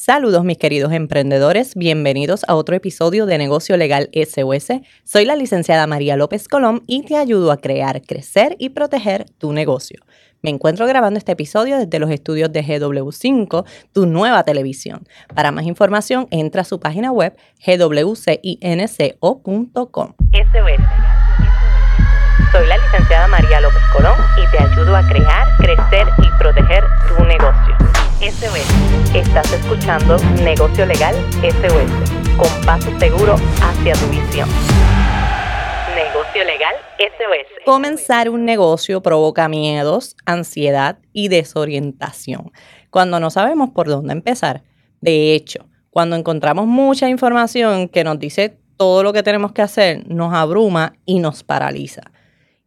Saludos mis queridos emprendedores, bienvenidos a otro episodio de Negocio Legal SOS. Soy la licenciada María López Colón y te ayudo a crear, crecer y proteger tu negocio. Me encuentro grabando este episodio desde los estudios de GW5, tu nueva televisión. Para más información, entra a su página web gwcinco.com. Soy la licenciada María López Colón y te ayudo a crear, crecer y proteger tu negocio. SOS. Estás escuchando Negocio Legal SOS, con paso seguro hacia tu visión. Negocio Legal SOS. Comenzar un negocio provoca miedos, ansiedad y desorientación cuando no sabemos por dónde empezar. De hecho, cuando encontramos mucha información que nos dice todo lo que tenemos que hacer, nos abruma y nos paraliza.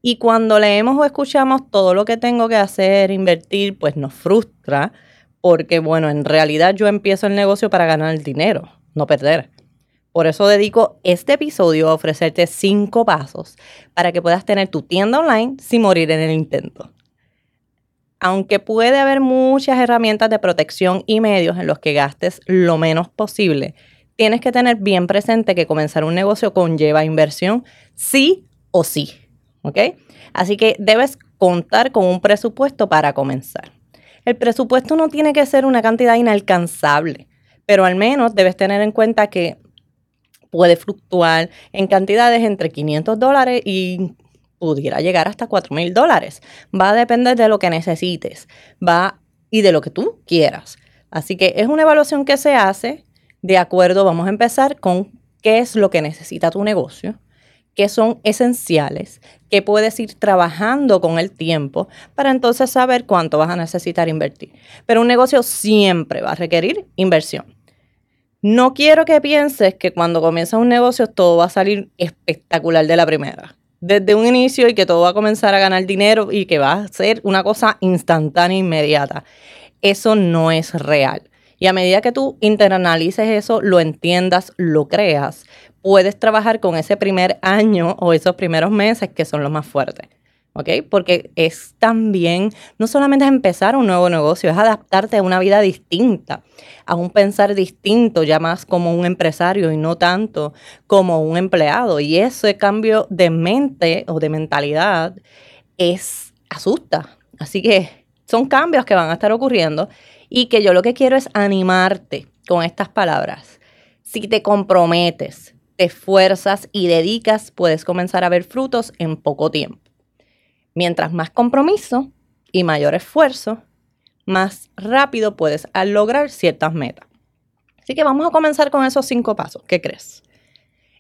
Y cuando leemos o escuchamos todo lo que tengo que hacer, invertir, pues nos frustra porque, bueno, en realidad yo empiezo el negocio para ganar el dinero, no perder. Por eso dedico este episodio a ofrecerte cinco pasos para que puedas tener tu tienda online sin morir en el intento. Aunque puede haber muchas herramientas de protección y medios en los que gastes lo menos posible, tienes que tener bien presente que comenzar un negocio conlleva inversión sí o sí. ¿Ok? Así que debes contar con un presupuesto para comenzar. El presupuesto no tiene que ser una cantidad inalcanzable, pero al menos debes tener en cuenta que puede fluctuar en cantidades entre 500 dólares y pudiera llegar hasta 4 mil dólares. Va a depender de lo que necesites, va y de lo que tú quieras. Así que es una evaluación que se hace de acuerdo, vamos a empezar con qué es lo que necesita tu negocio, qué son esenciales, que puedes ir trabajando con el tiempo para entonces saber cuánto vas a necesitar invertir. Pero un negocio siempre va a requerir inversión. No quiero que pienses que cuando comienzas un negocio todo va a salir espectacular de la primera. Desde un inicio y que todo va a comenzar a ganar dinero y que va a ser una cosa instantánea e inmediata. Eso no es real. Y a medida que tú internalices eso, lo entiendas, lo creas, puedes trabajar con ese primer año o esos primeros meses que son los más fuertes. ¿Ok? Porque es también, no solamente es empezar un nuevo negocio, es adaptarte a una vida distinta, a un pensar distinto, ya más como un empresario y no tanto como un empleado. Y ese cambio de mente o de mentalidad es, asusta. Así que son cambios que van a estar ocurriendo y que yo lo que quiero es animarte con estas palabras. Si te comprometes, te esfuerzas y dedicas, puedes comenzar a ver frutos en poco tiempo. Mientras más compromiso y mayor esfuerzo, más rápido puedes lograr ciertas metas. Así que vamos a comenzar con esos cinco pasos. ¿Qué crees?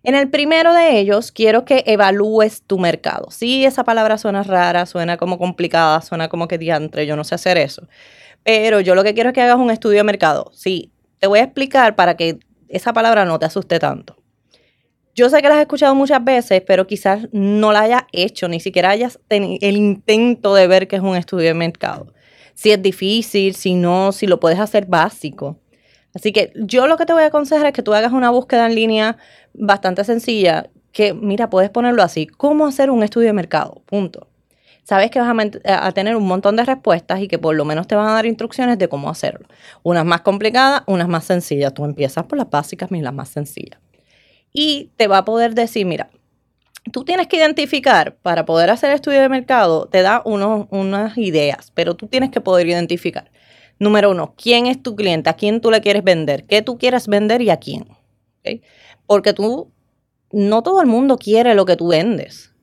En el primero de ellos, quiero que evalúes tu mercado. Sí, esa palabra suena rara, suena como complicada, suena como que diantre, yo no sé hacer eso. Pero yo lo que quiero es que hagas un estudio de mercado. Sí, te voy a explicar para que esa palabra no te asuste tanto. Yo sé que la has escuchado muchas veces, pero quizás no la hayas hecho, ni siquiera hayas tenido el intento de ver qué es un estudio de mercado. Si es difícil, si no, si lo puedes hacer básico. Así que yo lo que te voy a aconsejar es que tú hagas una búsqueda en línea bastante sencilla, que mira, puedes ponerlo así, ¿cómo hacer un estudio de mercado? Punto. Sabes que vas a, a, tener un montón de respuestas y que por lo menos te van a dar instrucciones de cómo hacerlo. Unas más complicadas, unas más sencillas. Tú empiezas por las básicas y las más sencillas y te va a poder decir, mira, tú tienes que identificar, para poder hacer estudio de mercado, te da unas ideas, pero tú tienes que poder identificar. Número uno, ¿quién es tu cliente? ¿A quién tú le quieres vender? ¿Qué tú quieres vender y a quién? Porque tú, no todo el mundo quiere lo que tú vendes,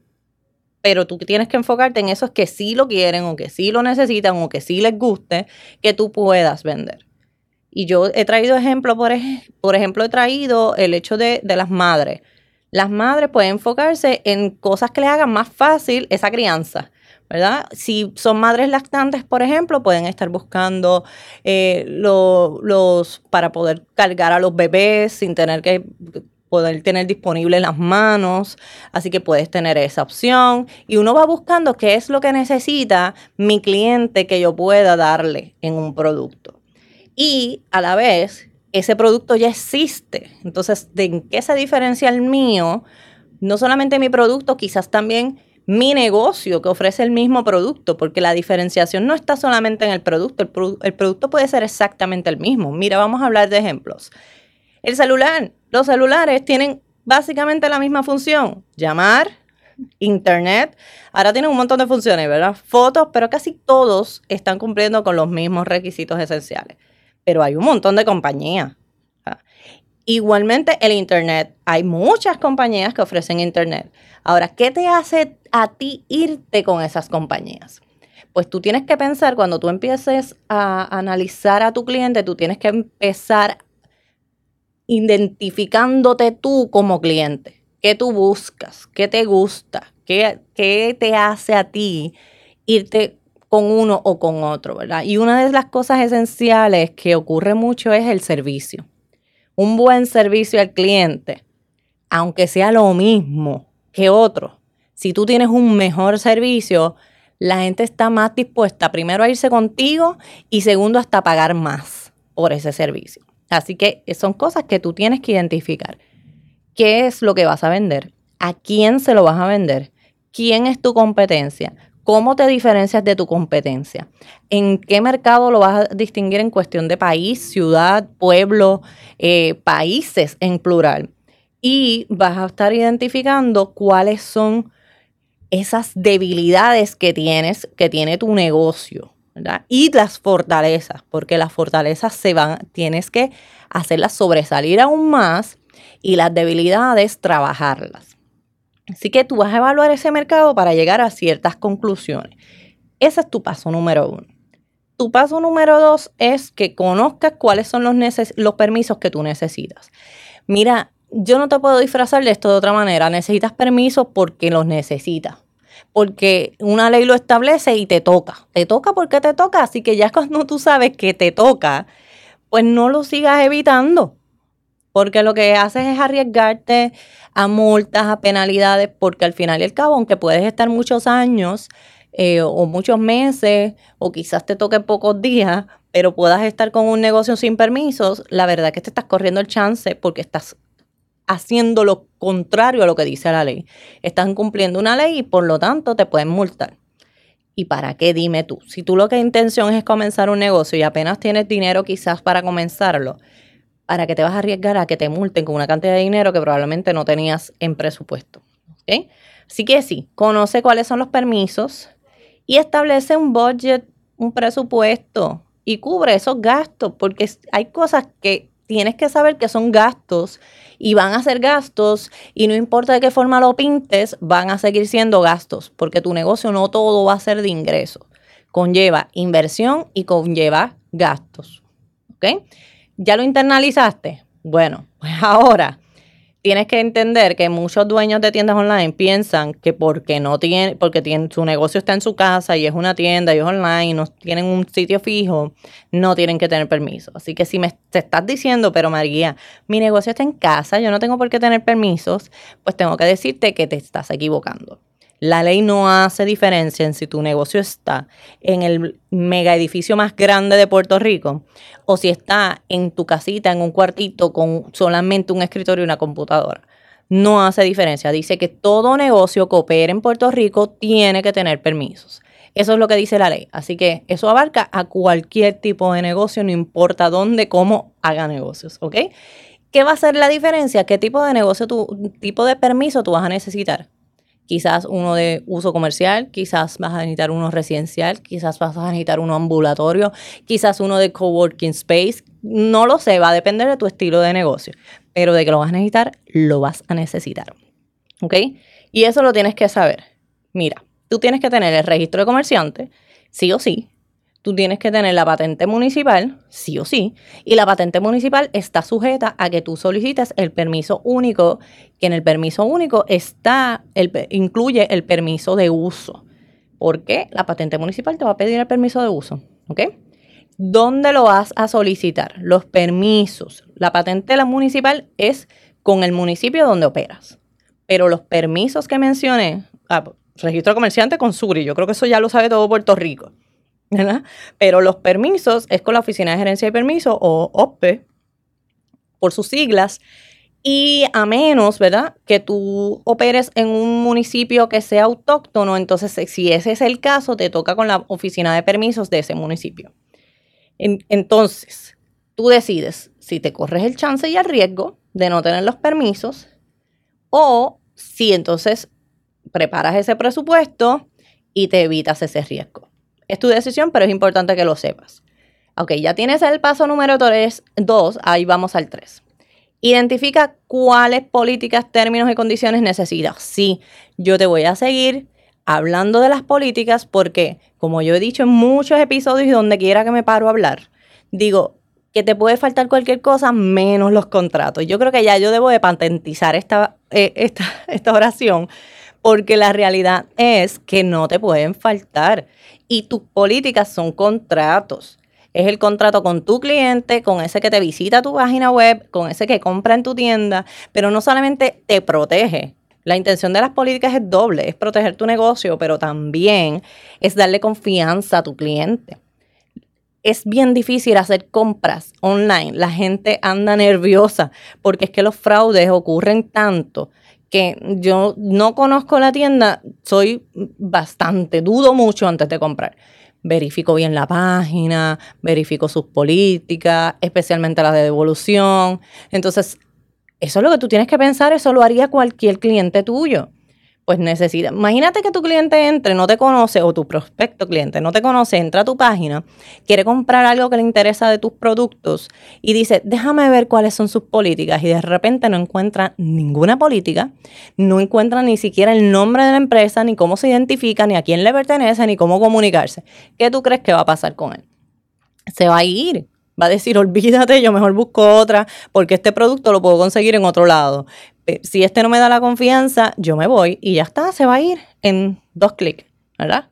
pero tú tienes que enfocarte en esos que sí lo quieren o que sí lo necesitan o que sí les guste, que tú puedas vender. Y yo he traído ejemplo, por, por ejemplo, he traído el hecho de, las madres. Las madres pueden enfocarse en cosas que les hagan más fácil esa crianza. ¿verdad? Si son madres lactantes, por ejemplo, pueden estar buscando eh, los para poder cargar a los bebés sin tener que poder tener disponible las manos, así que puedes tener esa opción y uno va buscando qué es lo que necesita mi cliente que yo pueda darle en un producto y a la vez ese producto ya existe. Entonces, ¿de qué se diferencia el mío? No solamente mi producto, quizás también mi negocio que ofrece el mismo producto, porque la diferenciación no está solamente en el producto, el, el producto puede ser exactamente el mismo. Mira, vamos a hablar de ejemplos. El celular, los celulares tienen básicamente la misma función, llamar, internet. Ahora tienen un montón de funciones, ¿verdad? Fotos, pero casi todos están cumpliendo con los mismos requisitos esenciales. Pero hay un montón de compañías. Igualmente el internet. Hay muchas compañías que ofrecen internet. Ahora, ¿qué te hace a ti irte con esas compañías? Pues tú tienes que pensar, cuando tú empieces a analizar a tu cliente, tú tienes que empezar identificándote tú como cliente. ¿Qué tú buscas? ¿Qué te gusta? ¿Qué, ¿Qué, te hace a ti irte con uno o con otro, verdad? Y una de las cosas esenciales que ocurre mucho es el servicio. Un buen servicio al cliente, aunque sea lo mismo que otro, si tú tienes un mejor servicio, la gente está más dispuesta primero a irse contigo y segundo hasta pagar más por ese servicio. Así que son cosas que tú tienes que identificar qué es lo que vas a vender, a quién se lo vas a vender, quién es tu competencia, cómo te diferencias de tu competencia, en qué mercado lo vas a distinguir en cuestión de país, ciudad, pueblo, eh, países en plural. Y vas a estar identificando cuáles son esas debilidades que tienes, que tiene tu negocio. Y las fortalezas, porque las fortalezas se van, tienes que hacerlas sobresalir aún más y las debilidades trabajarlas. Así que tú vas a evaluar ese mercado para llegar a ciertas conclusiones. Ese es tu paso número uno. Tu paso número dos es que conozcas cuáles son los, los permisos que tú necesitas. Mira, yo no te puedo disfrazar de esto de otra manera. Necesitas permisos porque los necesitas. Porque una ley lo establece y te toca. Te toca porque te toca. Así que ya cuando tú sabes que te toca, pues no lo sigas evitando porque lo que haces es arriesgarte a multas, a penalidades, porque al final y al cabo, aunque puedes estar muchos años eh, o muchos meses, o quizás te toque pocos días, pero puedas estar con un negocio sin permisos, la verdad es que te estás corriendo el chance porque estás haciendo lo contrario a lo que dice la ley. Estás incumpliendo una ley y por lo tanto te pueden multar. ¿Y para qué? Dime tú. Si tú lo que intención es comenzar un negocio y apenas tienes dinero quizás para comenzarlo, para que te vas a arriesgar a que te multen con una cantidad de dinero que probablemente no tenías en presupuesto. Así que sí, conoce cuáles son los permisos y establece un budget, un presupuesto y cubre esos gastos, porque hay cosas que tienes que saber que son gastos y van a ser gastos y no importa de qué forma lo pintes, van a seguir siendo gastos, porque tu negocio no todo va a ser de ingresos. Conlleva inversión y conlleva gastos. ¿Ok? ¿Ya lo internalizaste? Bueno, pues ahora tienes que entender que muchos dueños de tiendas online piensan que porque no tienen, porque tienen, su negocio está en su casa y es una tienda y es online y no tienen un sitio fijo, no tienen que tener permiso. Así que si me te estás diciendo, pero María, mi negocio está en casa, yo no tengo por qué tener permisos, pues tengo que decirte que te estás equivocando. La ley no hace diferencia en si tu negocio está en el mega edificio más grande de Puerto Rico o si está en tu casita, en un cuartito con solamente un escritorio y una computadora. No hace diferencia. Dice que todo negocio que opere en Puerto Rico tiene que tener permisos. Eso es lo que dice la ley. Así que eso abarca a cualquier tipo de negocio, no importa dónde, cómo haga negocios, ¿ok? ¿Qué va a ser la diferencia? ¿Qué tipo de negocio, tu tipo de permiso tú vas a necesitar? Quizás uno de uso comercial, quizás vas a necesitar uno residencial, quizás vas a necesitar uno ambulatorio, quizás uno de coworking space, no lo sé, va a depender de tu estilo de negocio, pero de que lo vas a necesitar, lo vas a necesitar. ¿Ok? Y eso lo tienes que saber. Mira, tú tienes que tener el registro de comerciante, sí o sí, tú tienes que tener la patente municipal, sí o sí, y la patente municipal está sujeta a que tú solicites el permiso único, que en el permiso único está, el, incluye el permiso de uso. porque La patente municipal te va a pedir el permiso de uso, ¿ok? ¿Dónde lo vas a solicitar? Los permisos. La patente la municipal es con el municipio donde operas. Pero los permisos que mencioné, ah, registro comerciante con Suri, yo creo que eso ya lo sabe todo Puerto Rico. Pero los permisos es con la Oficina de Gerencia de Permisos o OPE, por sus siglas, Y a menos, ¿verdad? Que tú operes en un municipio que sea autóctono, entonces si ese es el caso, te toca con la oficina de permisos de ese municipio. entonces, tú decides si te corres el chance y el riesgo de no tener los permisos o si entonces preparas ese presupuesto y te evitas ese riesgo. Es tu decisión, pero es importante que lo sepas. Ok, ya tienes el paso número 3, 2, ahí vamos al 3. Identifica cuáles políticas, términos y condiciones necesitas. Sí, yo te voy a seguir hablando de las políticas porque, como yo he dicho en muchos episodios y donde quiera que me paro a hablar, digo que te puede faltar cualquier cosa menos los contratos. Yo creo que ya yo debo de patentizar esta, eh, esta, esta oración porque la realidad es que no te pueden faltar y tus políticas son contratos. Es el contrato con tu cliente, con ese que te visita tu página web, con ese que compra en tu tienda, pero no solamente te protege. La intención de las políticas es doble, es proteger tu negocio, pero también es darle confianza a tu cliente. Es bien difícil hacer compras online. La gente anda nerviosa porque es que los fraudes ocurren tanto que yo no conozco la tienda, soy bastante, dudo mucho antes de comprar. Verifico bien la página, verifico sus políticas, especialmente las de devolución. Entonces, eso es lo que tú tienes que pensar, eso lo haría cualquier cliente tuyo pues necesita. Imagínate que tu cliente entre, no te conoce, o tu prospecto cliente no te conoce, entra a tu página, quiere comprar algo que le interesa de tus productos y dice, déjame ver cuáles son sus políticas y de repente no encuentra ninguna política, no encuentra ni siquiera el nombre de la empresa, ni cómo se identifica, ni a quién le pertenece, ni cómo comunicarse. ¿Qué tú crees que va a pasar con él? Se va a ir va a decir, olvídate, yo mejor busco otra, porque este producto lo puedo conseguir en otro lado. Eh, si este no me da la confianza, yo me voy y ya está, se va a ir en dos clics, ¿verdad?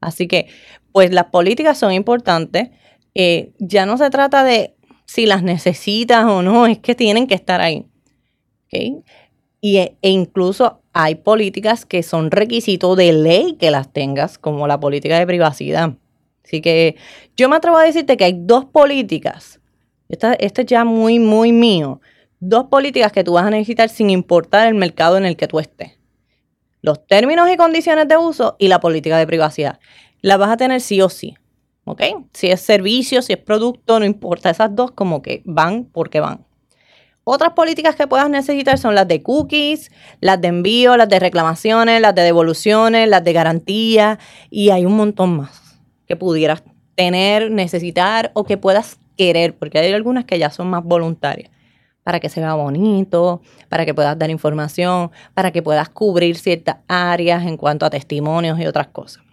Así que, pues las políticas son importantes. Eh, ya no se trata de si las necesitas o no, es que tienen que estar ahí. Y, e, e incluso hay políticas que son requisitos de ley que las tengas, como la política de privacidad. Así que yo me atrevo a decirte que hay dos políticas. Esta, este es ya muy, muy mío dos políticas que tú vas a necesitar sin importar el mercado en el que tú estés. Los términos y condiciones de uso y la política de privacidad. La vas a tener sí o sí. ¿Ok? Si es servicio, si es producto, no importa. Esas dos como que van porque van. Otras políticas que puedas necesitar son las de cookies, las de envío, las de reclamaciones, las de devoluciones, las de garantía y hay un montón más que pudieras tener, necesitar o que puedas querer, porque hay algunas que ya son más voluntarias para que se vea bonito, para que puedas dar información, para que puedas cubrir ciertas áreas en cuanto a testimonios y otras cosas.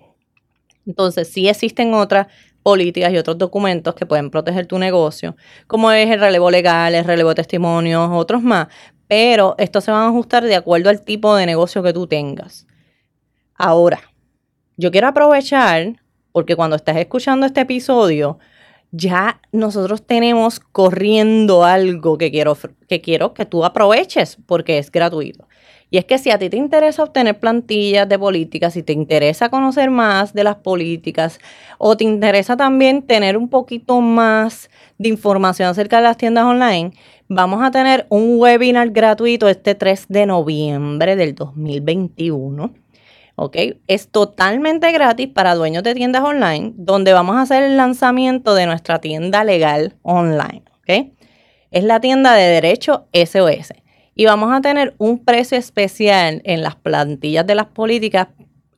Entonces, sí existen otras políticas y otros documentos que pueden proteger tu negocio, como es el relevo legal, el relevo de testimonios, otros más, pero estos se van a ajustar de acuerdo al tipo de negocio que tú tengas. Ahora, yo quiero aprovechar, porque cuando estás escuchando este episodio, ya nosotros tenemos corriendo algo que quiero, que quiero que tú aproveches porque es gratuito. Y es que si a ti te interesa obtener plantillas de políticas, si te interesa conocer más de las políticas o te interesa también tener un poquito más de información acerca de las tiendas online, vamos a tener un webinar gratuito este 3 de noviembre del 2021 ¿ok? Es totalmente gratis para dueños de tiendas online, donde vamos a hacer el lanzamiento de nuestra tienda legal online, ¿ok? Es la tienda de derecho SOS. Y vamos a tener un precio especial en las plantillas de las políticas.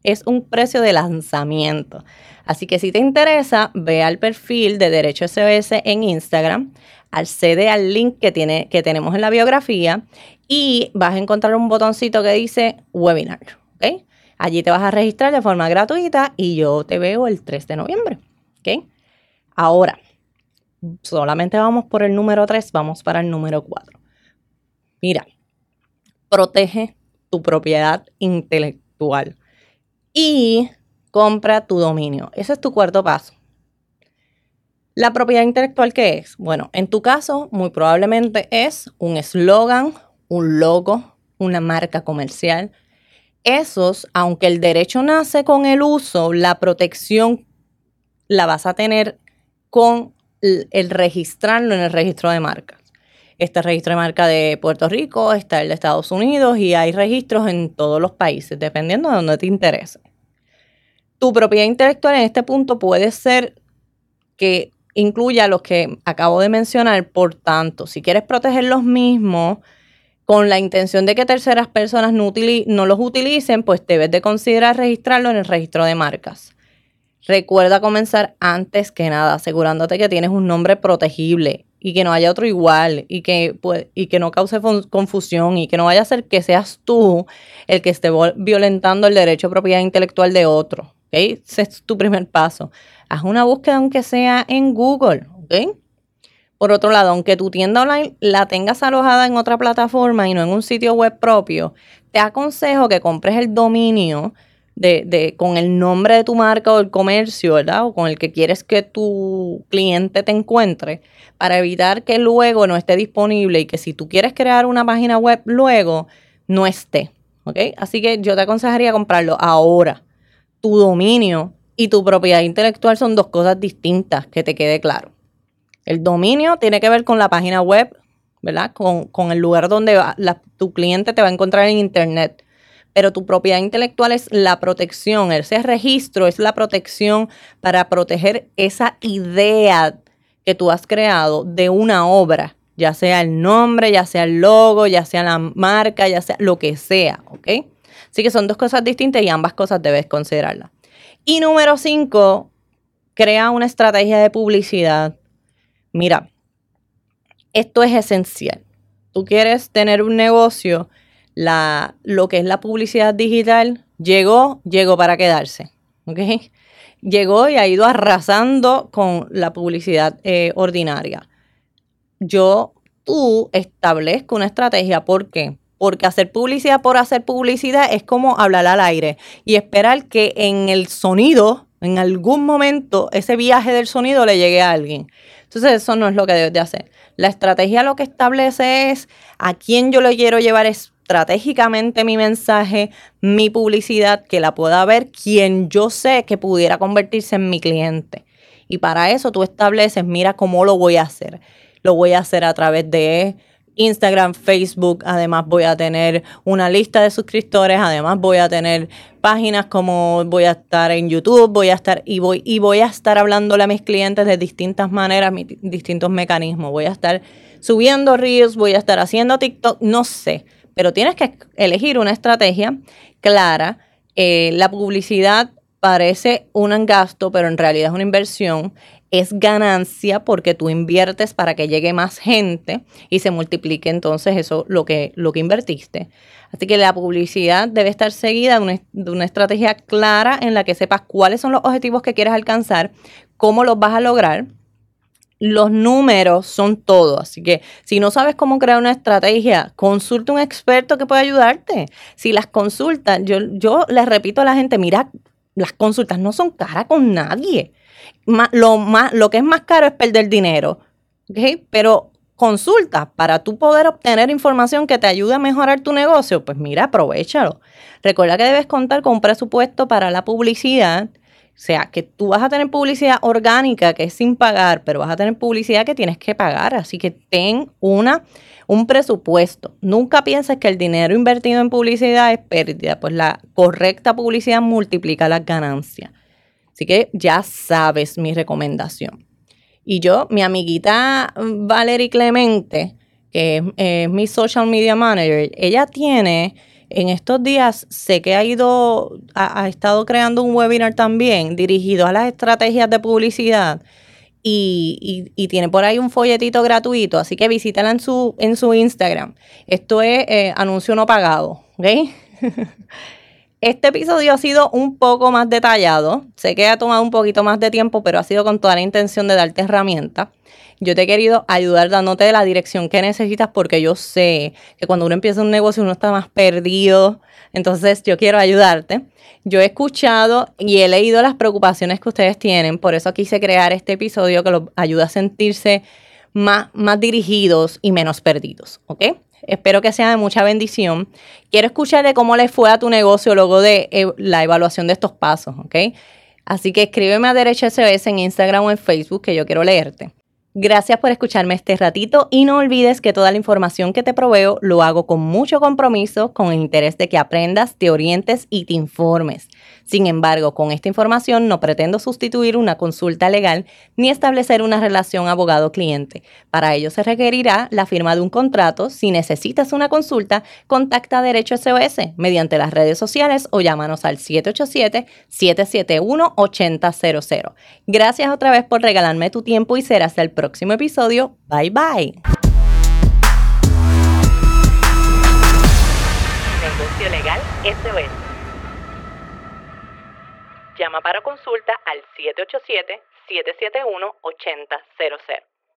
Es un precio de lanzamiento. Así que si te interesa, ve al perfil de Derecho SOS en Instagram, accede al link que, tiene, que tenemos en la biografía y vas a encontrar un botoncito que dice webinar. ¿ok? Allí te vas a registrar de forma gratuita y yo te veo el 3 de noviembre. ¿Ok? Ahora, solamente vamos por el número 3, vamos para el número 4. Mira, protege tu propiedad intelectual y compra tu dominio. Ese es tu cuarto paso. La propiedad intelectual, ¿qué es? Bueno, en tu caso, muy probablemente es un eslogan, un logo, una marca comercial, esos, aunque el derecho nace con el uso, la protección la vas a tener con el registrarlo en el registro de marcas. Está el registro de marca de Puerto Rico, está el de Estados Unidos y hay registros en todos los países, dependiendo de donde te interese. Tu propiedad intelectual en este punto puede ser que incluya los que acabo de mencionar. Por tanto, si quieres proteger los mismos con la intención de que terceras personas no, no los utilicen, pues debes de considerar registrarlo en el registro de marcas. Recuerda comenzar antes que nada, asegurándote que tienes un nombre protegible y que no haya otro igual y que, pues, y que no cause confusión y que no vaya a ser que seas tú el que esté violentando el derecho a propiedad intelectual de otro. Ese es tu primer paso. Haz una búsqueda aunque sea en Google. Por otro lado, aunque tu tienda online la tengas alojada en otra plataforma y no en un sitio web propio, te aconsejo que compres el dominio de, con el nombre de tu marca o el comercio, ¿verdad? O con el que quieres que tu cliente te encuentre, para evitar que luego no esté disponible y que si tú quieres crear una página web luego, no esté. ¿Ok? Así que yo te aconsejaría comprarlo ahora. Tu dominio y tu propiedad intelectual son dos cosas distintas, que te quede claro. El dominio tiene que ver con la página web, ¿verdad? Con, el lugar donde tu cliente te va a encontrar en Internet pero tu propiedad intelectual es la protección, ese registro es la protección para proteger esa idea que tú has creado de una obra, ya sea el nombre, ya sea el logo, ya sea la marca, ya sea lo que sea, ¿ok? Así que son dos cosas distintas y ambas cosas debes considerarlas. Y número cinco, crea una estrategia de publicidad. Mira, esto es esencial. Tú quieres tener un negocio la, lo que es la publicidad digital llegó, llegó para quedarse. Llegó y ha ido arrasando con la publicidad eh, ordinaria. Yo, tú, establezco una estrategia. ¿Por qué? Porque hacer publicidad por hacer publicidad es como hablar al aire y esperar que en el sonido, en algún momento, ese viaje del sonido le llegue a alguien. Entonces, eso no es lo que debes de hacer. La estrategia lo que establece es a quién yo le quiero llevar es estratégicamente mi mensaje, mi publicidad, que la pueda ver quien yo sé que pudiera convertirse en mi cliente. Y para eso tú estableces, mira cómo lo voy a hacer. Lo voy a hacer a través de Instagram, Facebook, además voy a tener una lista de suscriptores, además voy a tener páginas como voy a estar en YouTube, voy a estar y voy y voy a estar hablándole a mis clientes de distintas maneras, distintos mecanismos. Voy a estar subiendo reels, voy a estar haciendo TikTok, no sé, pero tienes que elegir una estrategia clara. Eh, la publicidad parece un gasto, pero en realidad es una inversión. Es ganancia porque tú inviertes para que llegue más gente y se multiplique entonces eso lo que, lo que invertiste. Así que la publicidad debe estar seguida de una, de una estrategia clara en la que sepas cuáles son los objetivos que quieres alcanzar, cómo los vas a lograr los números son todo. Así que si no sabes cómo crear una estrategia, consulta un experto que pueda ayudarte. Si las consultas, yo, yo les repito a la gente, mira, las consultas no son caras con nadie. Lo, más, lo que es más caro es perder dinero. Pero consulta para tú poder obtener información que te ayude a mejorar tu negocio, pues mira, aprovechalo. Recuerda que debes contar con un presupuesto para la publicidad o sea, que tú vas a tener publicidad orgánica que es sin pagar, pero vas a tener publicidad que tienes que pagar. Así que ten una, un presupuesto. Nunca pienses que el dinero invertido en publicidad es pérdida, pues la correcta publicidad multiplica las ganancias. Así que ya sabes mi recomendación. Y yo, mi amiguita Valerie Clemente, que es mi social media manager, ella tiene en estos días sé que ha ido, ha, estado creando un webinar también dirigido a las estrategias de publicidad y, tiene por ahí un folletito gratuito, así que visítala en su, en su Instagram. Esto es eh, anuncio no pagado, ¿ok? Este episodio ha sido un poco más detallado. Sé que ha tomado un poquito más de tiempo, pero ha sido con toda la intención de darte herramientas. Yo te he querido ayudar dándote la dirección que necesitas porque yo sé que cuando uno empieza un negocio uno está más perdido. Entonces yo quiero ayudarte. Yo he escuchado y he leído las preocupaciones que ustedes tienen. Por eso quise crear este episodio que los ayuda a sentirse más, más dirigidos y menos perdidos. ¿Ok? Espero que sea de mucha bendición. Quiero escuchar de cómo le fue a tu negocio luego de eh, la evaluación de estos pasos, ¿ok? Así que escríbeme a Derecha SBS en Instagram o en Facebook que yo quiero leerte. Gracias por escucharme este ratito y no olvides que toda la información que te proveo lo hago con mucho compromiso, con el interés de que aprendas, te orientes y te informes. Sin embargo, con esta información no pretendo sustituir una consulta legal ni establecer una relación abogado-cliente. Para ello se requerirá la firma de un contrato. Si necesitas una consulta, contacta a Derecho SOS mediante las redes sociales o llámanos al 787-771-8000. Gracias otra vez por regalarme tu tiempo y será hasta el próximo episodio. Bye bye. Negocio Legal SOS. Llama para consulta al 787-771-8000.